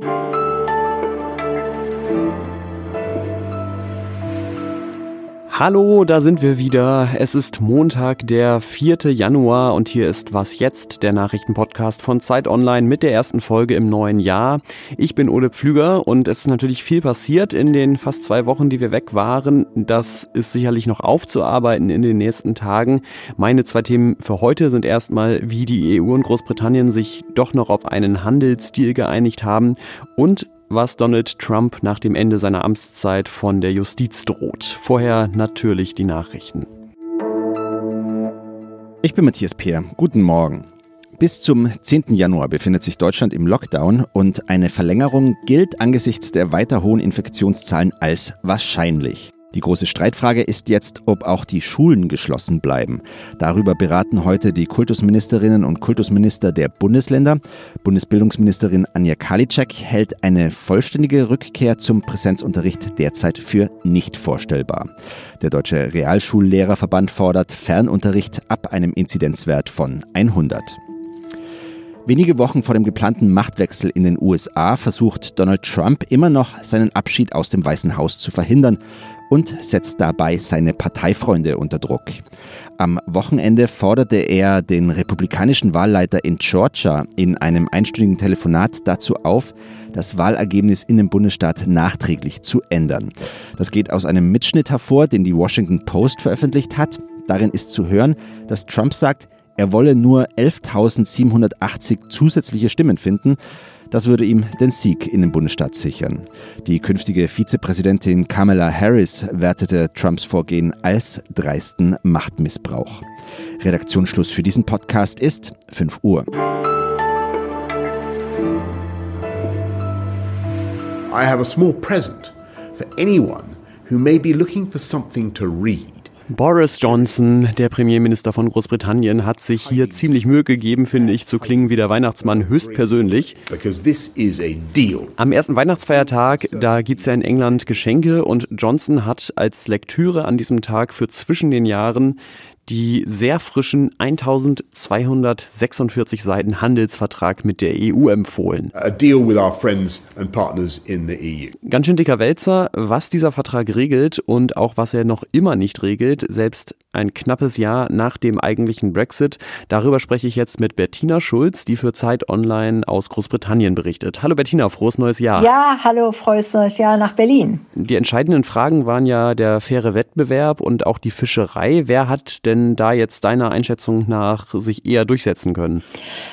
thank you Hallo, da sind wir wieder. Es ist Montag, der 4. Januar und hier ist Was jetzt, der Nachrichtenpodcast von Zeit Online mit der ersten Folge im neuen Jahr. Ich bin Ole Pflüger und es ist natürlich viel passiert in den fast zwei Wochen, die wir weg waren. Das ist sicherlich noch aufzuarbeiten in den nächsten Tagen. Meine zwei Themen für heute sind erstmal, wie die EU und Großbritannien sich doch noch auf einen Handelsdeal geeinigt haben und was Donald Trump nach dem Ende seiner Amtszeit von der Justiz droht. Vorher natürlich die Nachrichten. Ich bin Matthias Peer. Guten Morgen. Bis zum 10. Januar befindet sich Deutschland im Lockdown und eine Verlängerung gilt angesichts der weiter hohen Infektionszahlen als wahrscheinlich. Die große Streitfrage ist jetzt, ob auch die Schulen geschlossen bleiben. Darüber beraten heute die Kultusministerinnen und Kultusminister der Bundesländer. Bundesbildungsministerin Anja Karliczek hält eine vollständige Rückkehr zum Präsenzunterricht derzeit für nicht vorstellbar. Der Deutsche Realschullehrerverband fordert Fernunterricht ab einem Inzidenzwert von 100. Wenige Wochen vor dem geplanten Machtwechsel in den USA versucht Donald Trump immer noch seinen Abschied aus dem Weißen Haus zu verhindern und setzt dabei seine Parteifreunde unter Druck. Am Wochenende forderte er den republikanischen Wahlleiter in Georgia in einem einstündigen Telefonat dazu auf, das Wahlergebnis in dem Bundesstaat nachträglich zu ändern. Das geht aus einem Mitschnitt hervor, den die Washington Post veröffentlicht hat. Darin ist zu hören, dass Trump sagt, er wolle nur 11.780 zusätzliche Stimmen finden. Das würde ihm den Sieg in den Bundesstaat sichern. Die künftige Vizepräsidentin Kamala Harris wertete Trumps Vorgehen als dreisten Machtmissbrauch. Redaktionsschluss für diesen Podcast ist 5 Uhr. I have a small present for anyone who may be looking for something to read. Boris Johnson, der Premierminister von Großbritannien, hat sich hier ziemlich Mühe gegeben, finde ich, zu klingen wie der Weihnachtsmann höchstpersönlich. Am ersten Weihnachtsfeiertag, da gibt es ja in England Geschenke und Johnson hat als Lektüre an diesem Tag für zwischen den Jahren die sehr frischen 1246 Seiten Handelsvertrag mit der EU empfohlen. A deal with our friends and partners in the EU. Ganz schön dicker Wälzer, was dieser Vertrag regelt und auch was er noch immer nicht regelt, selbst ein knappes Jahr nach dem eigentlichen Brexit. Darüber spreche ich jetzt mit Bettina Schulz, die für Zeit Online aus Großbritannien berichtet. Hallo Bettina, frohes neues Jahr. Ja, hallo, frohes neues Jahr nach Berlin. Die entscheidenden Fragen waren ja der faire Wettbewerb und auch die Fischerei. Wer hat denn da jetzt deiner Einschätzung nach sich eher durchsetzen können?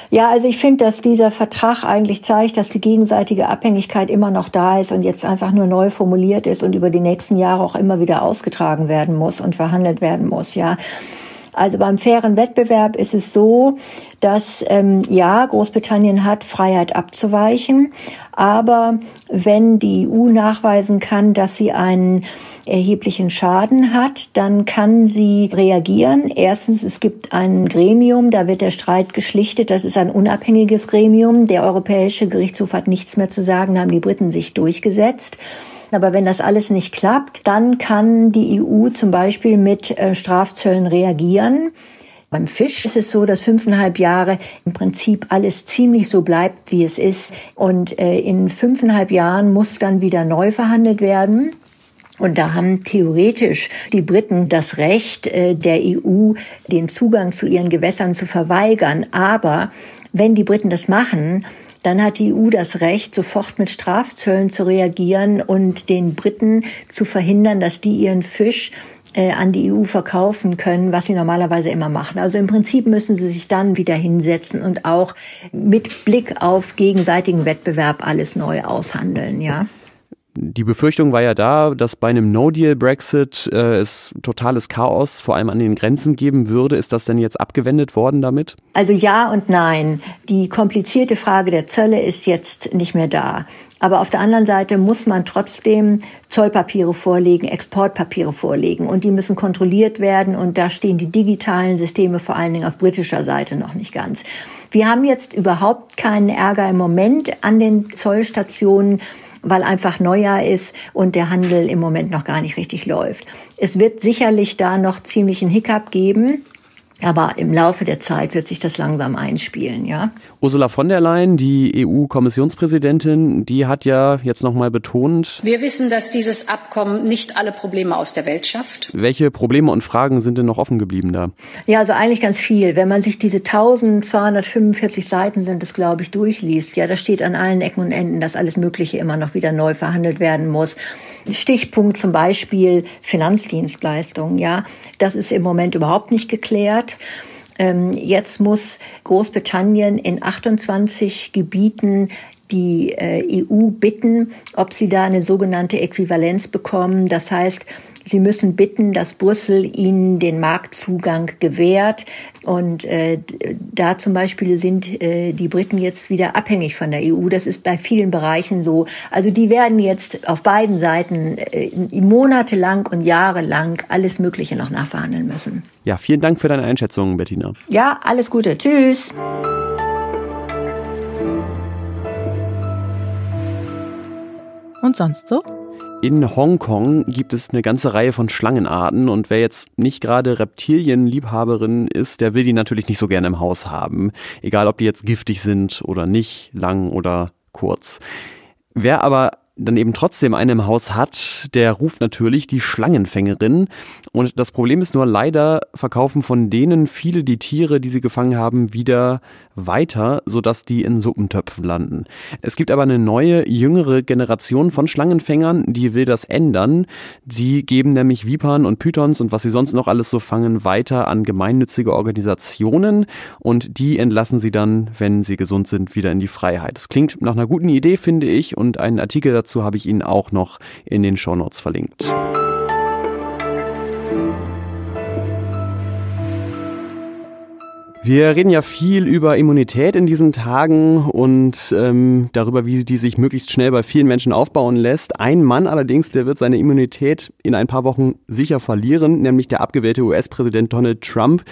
Ja, also ich finde, dass dieser Vertrag eigentlich zeigt, dass die gegenseitige Abhängigkeit immer noch da ist und jetzt einfach nur neu formuliert ist und über die nächsten Jahre auch immer wieder ausgetragen werden muss und verhandelt werden muss, ja. Also beim fairen Wettbewerb ist es so, dass ähm, ja, Großbritannien hat Freiheit abzuweichen, aber wenn die EU nachweisen kann, dass sie einen erheblichen Schaden hat, dann kann sie reagieren. Erstens, es gibt ein Gremium, da wird der Streit geschlichtet. Das ist ein unabhängiges Gremium. Der Europäische Gerichtshof hat nichts mehr zu sagen, da haben die Briten sich durchgesetzt. Aber wenn das alles nicht klappt, dann kann die EU zum Beispiel mit äh, Strafzöllen reagieren. Beim Fisch ist es so, dass fünfeinhalb Jahre im Prinzip alles ziemlich so bleibt, wie es ist. Und äh, in fünfeinhalb Jahren muss dann wieder neu verhandelt werden. Und da haben theoretisch die Briten das Recht, äh, der EU den Zugang zu ihren Gewässern zu verweigern. Aber wenn die Briten das machen, dann hat die EU das Recht, sofort mit Strafzöllen zu reagieren und den Briten zu verhindern, dass die ihren Fisch äh, an die EU verkaufen können, was sie normalerweise immer machen. Also im Prinzip müssen sie sich dann wieder hinsetzen und auch mit Blick auf gegenseitigen Wettbewerb alles neu aushandeln, ja. Die Befürchtung war ja da, dass bei einem No-Deal-Brexit äh, es totales Chaos vor allem an den Grenzen geben würde. Ist das denn jetzt abgewendet worden damit? Also ja und nein. Die komplizierte Frage der Zölle ist jetzt nicht mehr da. Aber auf der anderen Seite muss man trotzdem Zollpapiere vorlegen, Exportpapiere vorlegen und die müssen kontrolliert werden und da stehen die digitalen Systeme vor allen Dingen auf britischer Seite noch nicht ganz. Wir haben jetzt überhaupt keinen Ärger im Moment an den Zollstationen weil einfach Neujahr ist und der Handel im Moment noch gar nicht richtig läuft. Es wird sicherlich da noch ziemlich einen Hiccup geben. Aber im Laufe der Zeit wird sich das langsam einspielen, ja. Ursula von der Leyen, die EU-Kommissionspräsidentin, die hat ja jetzt nochmal betont. Wir wissen, dass dieses Abkommen nicht alle Probleme aus der Welt schafft. Welche Probleme und Fragen sind denn noch offen geblieben da? Ja, also eigentlich ganz viel. Wenn man sich diese 1245 Seiten sind es, glaube ich, durchliest, ja, da steht an allen Ecken und Enden, dass alles Mögliche immer noch wieder neu verhandelt werden muss. Stichpunkt zum Beispiel Finanzdienstleistungen, ja. Das ist im Moment überhaupt nicht geklärt. Ähm, jetzt muss Großbritannien in 28 Gebieten die äh, EU bitten, ob sie da eine sogenannte Äquivalenz bekommen. Das heißt, Sie müssen bitten, dass Brüssel ihnen den Marktzugang gewährt. Und äh, da zum Beispiel sind äh, die Briten jetzt wieder abhängig von der EU. Das ist bei vielen Bereichen so. Also die werden jetzt auf beiden Seiten äh, monatelang und jahrelang alles Mögliche noch nachverhandeln müssen. Ja, vielen Dank für deine Einschätzung, Bettina. Ja, alles Gute. Tschüss. Und sonst so? In Hongkong gibt es eine ganze Reihe von Schlangenarten und wer jetzt nicht gerade Reptilienliebhaberin ist, der will die natürlich nicht so gerne im Haus haben. Egal, ob die jetzt giftig sind oder nicht, lang oder kurz. Wer aber dann eben trotzdem einen im Haus hat, der ruft natürlich die Schlangenfängerin. Und das Problem ist nur, leider verkaufen von denen viele die Tiere, die sie gefangen haben, wieder weiter, sodass die in Suppentöpfen landen. Es gibt aber eine neue, jüngere Generation von Schlangenfängern, die will das ändern. Sie geben nämlich Vipern und Pythons und was sie sonst noch alles so fangen, weiter an gemeinnützige Organisationen und die entlassen sie dann, wenn sie gesund sind, wieder in die Freiheit. Das klingt nach einer guten Idee, finde ich, und einen Artikel dazu habe ich Ihnen auch noch in den Shownotes verlinkt. Wir reden ja viel über Immunität in diesen Tagen und ähm, darüber, wie die sich möglichst schnell bei vielen Menschen aufbauen lässt. Ein Mann allerdings, der wird seine Immunität in ein paar Wochen sicher verlieren, nämlich der abgewählte US-Präsident Donald Trump.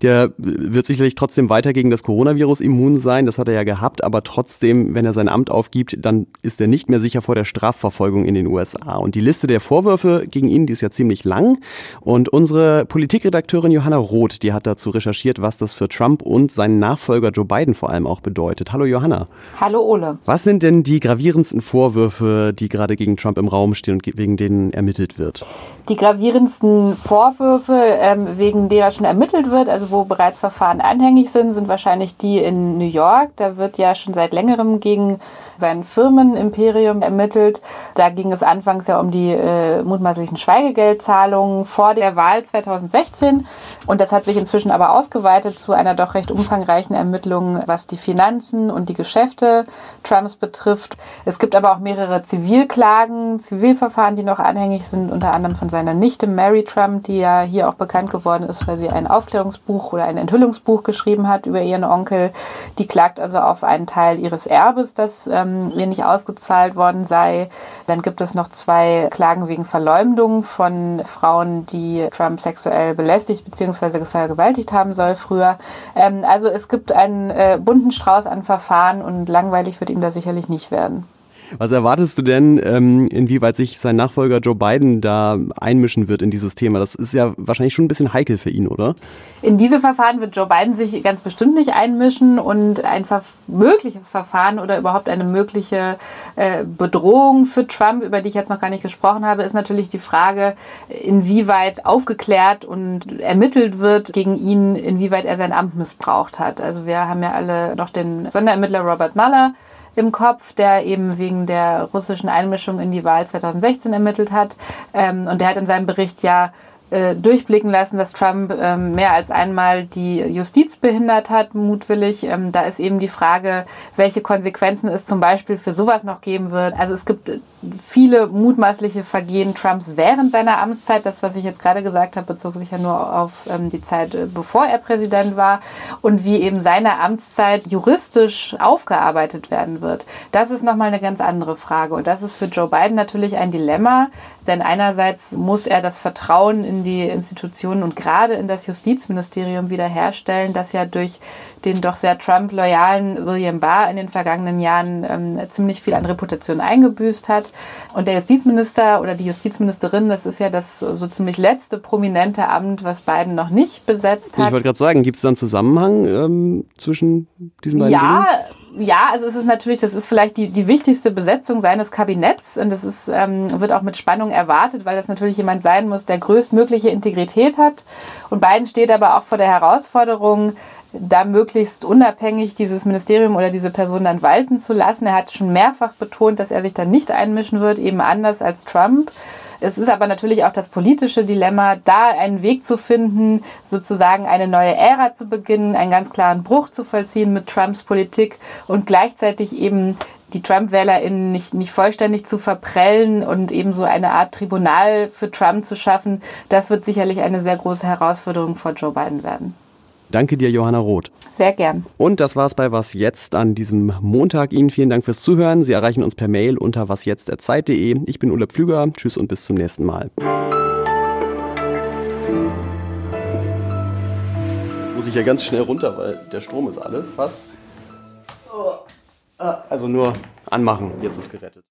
Der wird sicherlich trotzdem weiter gegen das Coronavirus immun sein, das hat er ja gehabt, aber trotzdem, wenn er sein Amt aufgibt, dann ist er nicht mehr sicher vor der Strafverfolgung in den USA. Und die Liste der Vorwürfe gegen ihn, die ist ja ziemlich lang. Und unsere Politikredakteurin Johanna Roth, die hat dazu recherchiert, was das für und seinen Nachfolger Joe Biden vor allem auch bedeutet. Hallo Johanna. Hallo Ole. Was sind denn die gravierendsten Vorwürfe, die gerade gegen Trump im Raum stehen und wegen denen ermittelt wird? Die gravierendsten Vorwürfe, ähm, wegen derer schon ermittelt wird, also wo bereits Verfahren anhängig sind, sind wahrscheinlich die in New York. Da wird ja schon seit längerem gegen sein Firmenimperium ermittelt. Da ging es anfangs ja um die äh, mutmaßlichen Schweigegeldzahlungen vor der Wahl 2016. Und das hat sich inzwischen aber ausgeweitet zu einer doch recht umfangreichen Ermittlung, was die Finanzen und die Geschäfte Trumps betrifft. Es gibt aber auch mehrere Zivilklagen, Zivilverfahren, die noch anhängig sind, unter anderem von seiner Nichte Mary Trump, die ja hier auch bekannt geworden ist, weil sie ein Aufklärungsbuch oder ein Enthüllungsbuch geschrieben hat über ihren Onkel. Die klagt also auf einen Teil ihres Erbes, das ähm, ihr nicht ausgezahlt worden sei. Dann gibt es noch zwei Klagen wegen Verleumdung von Frauen, die Trump sexuell belästigt bzw. vergewaltigt haben soll früher. Ähm, also es gibt einen äh, bunten Strauß an Verfahren und langweilig wird ihm da sicherlich nicht werden. Was erwartest du denn, ähm, inwieweit sich sein Nachfolger Joe Biden da einmischen wird in dieses Thema? Das ist ja wahrscheinlich schon ein bisschen heikel für ihn, oder? In diese Verfahren wird Joe Biden sich ganz bestimmt nicht einmischen und ein mögliches Verfahren oder überhaupt eine mögliche äh, Bedrohung für Trump, über die ich jetzt noch gar nicht gesprochen habe, ist natürlich die Frage, inwieweit aufgeklärt und ermittelt wird gegen ihn, inwieweit er sein Amt missbraucht hat. Also wir haben ja alle noch den Sonderermittler Robert Mueller im Kopf, der eben wegen der russischen Einmischung in die Wahl 2016 ermittelt hat. Ähm, und der hat in seinem Bericht ja äh, durchblicken lassen, dass Trump ähm, mehr als einmal die Justiz behindert hat, mutwillig. Ähm, da ist eben die Frage, welche Konsequenzen es zum Beispiel für sowas noch geben wird. Also es gibt viele mutmaßliche Vergehen Trumps während seiner Amtszeit. Das, was ich jetzt gerade gesagt habe, bezog sich ja nur auf ähm, die Zeit, äh, bevor er Präsident war und wie eben seine Amtszeit juristisch aufgearbeitet werden wird. Das ist nochmal eine ganz andere Frage. Und das ist für Joe Biden natürlich ein Dilemma, denn einerseits muss er das Vertrauen in die Institutionen und gerade in das Justizministerium wiederherstellen, das ja durch den doch sehr Trump-loyalen William Barr in den vergangenen Jahren ähm, ziemlich viel an Reputation eingebüßt hat. Und der Justizminister oder die Justizministerin, das ist ja das so ziemlich letzte prominente Amt, was Biden noch nicht besetzt hat. Ich wollte gerade sagen, gibt es da einen Zusammenhang ähm, zwischen diesen beiden ja, Dingen? Ja, also es ist natürlich, das ist vielleicht die, die wichtigste Besetzung seines Kabinetts und das ist, ähm, wird auch mit Spannung erwartet, weil das natürlich jemand sein muss, der größtmögliche Integrität hat. Und Biden steht aber auch vor der Herausforderung, da möglichst unabhängig dieses Ministerium oder diese Person dann walten zu lassen. Er hat schon mehrfach betont, dass er sich dann nicht einmischen wird, eben anders als Trump. Es ist aber natürlich auch das politische Dilemma, da einen Weg zu finden, sozusagen eine neue Ära zu beginnen, einen ganz klaren Bruch zu vollziehen mit Trumps Politik und gleichzeitig eben die Trump-WählerInnen nicht, nicht vollständig zu verprellen und eben so eine Art Tribunal für Trump zu schaffen, das wird sicherlich eine sehr große Herausforderung vor Joe Biden werden. Danke dir, Johanna Roth. Sehr gern. Und das war's bei Was Jetzt an diesem Montag. Ihnen vielen Dank fürs Zuhören. Sie erreichen uns per Mail unter wasjetzt.zeit.de. Ich bin Ulla Pflüger. Tschüss und bis zum nächsten Mal. Jetzt muss ich ja ganz schnell runter, weil der Strom ist alle fast. Also nur anmachen. Jetzt ist gerettet.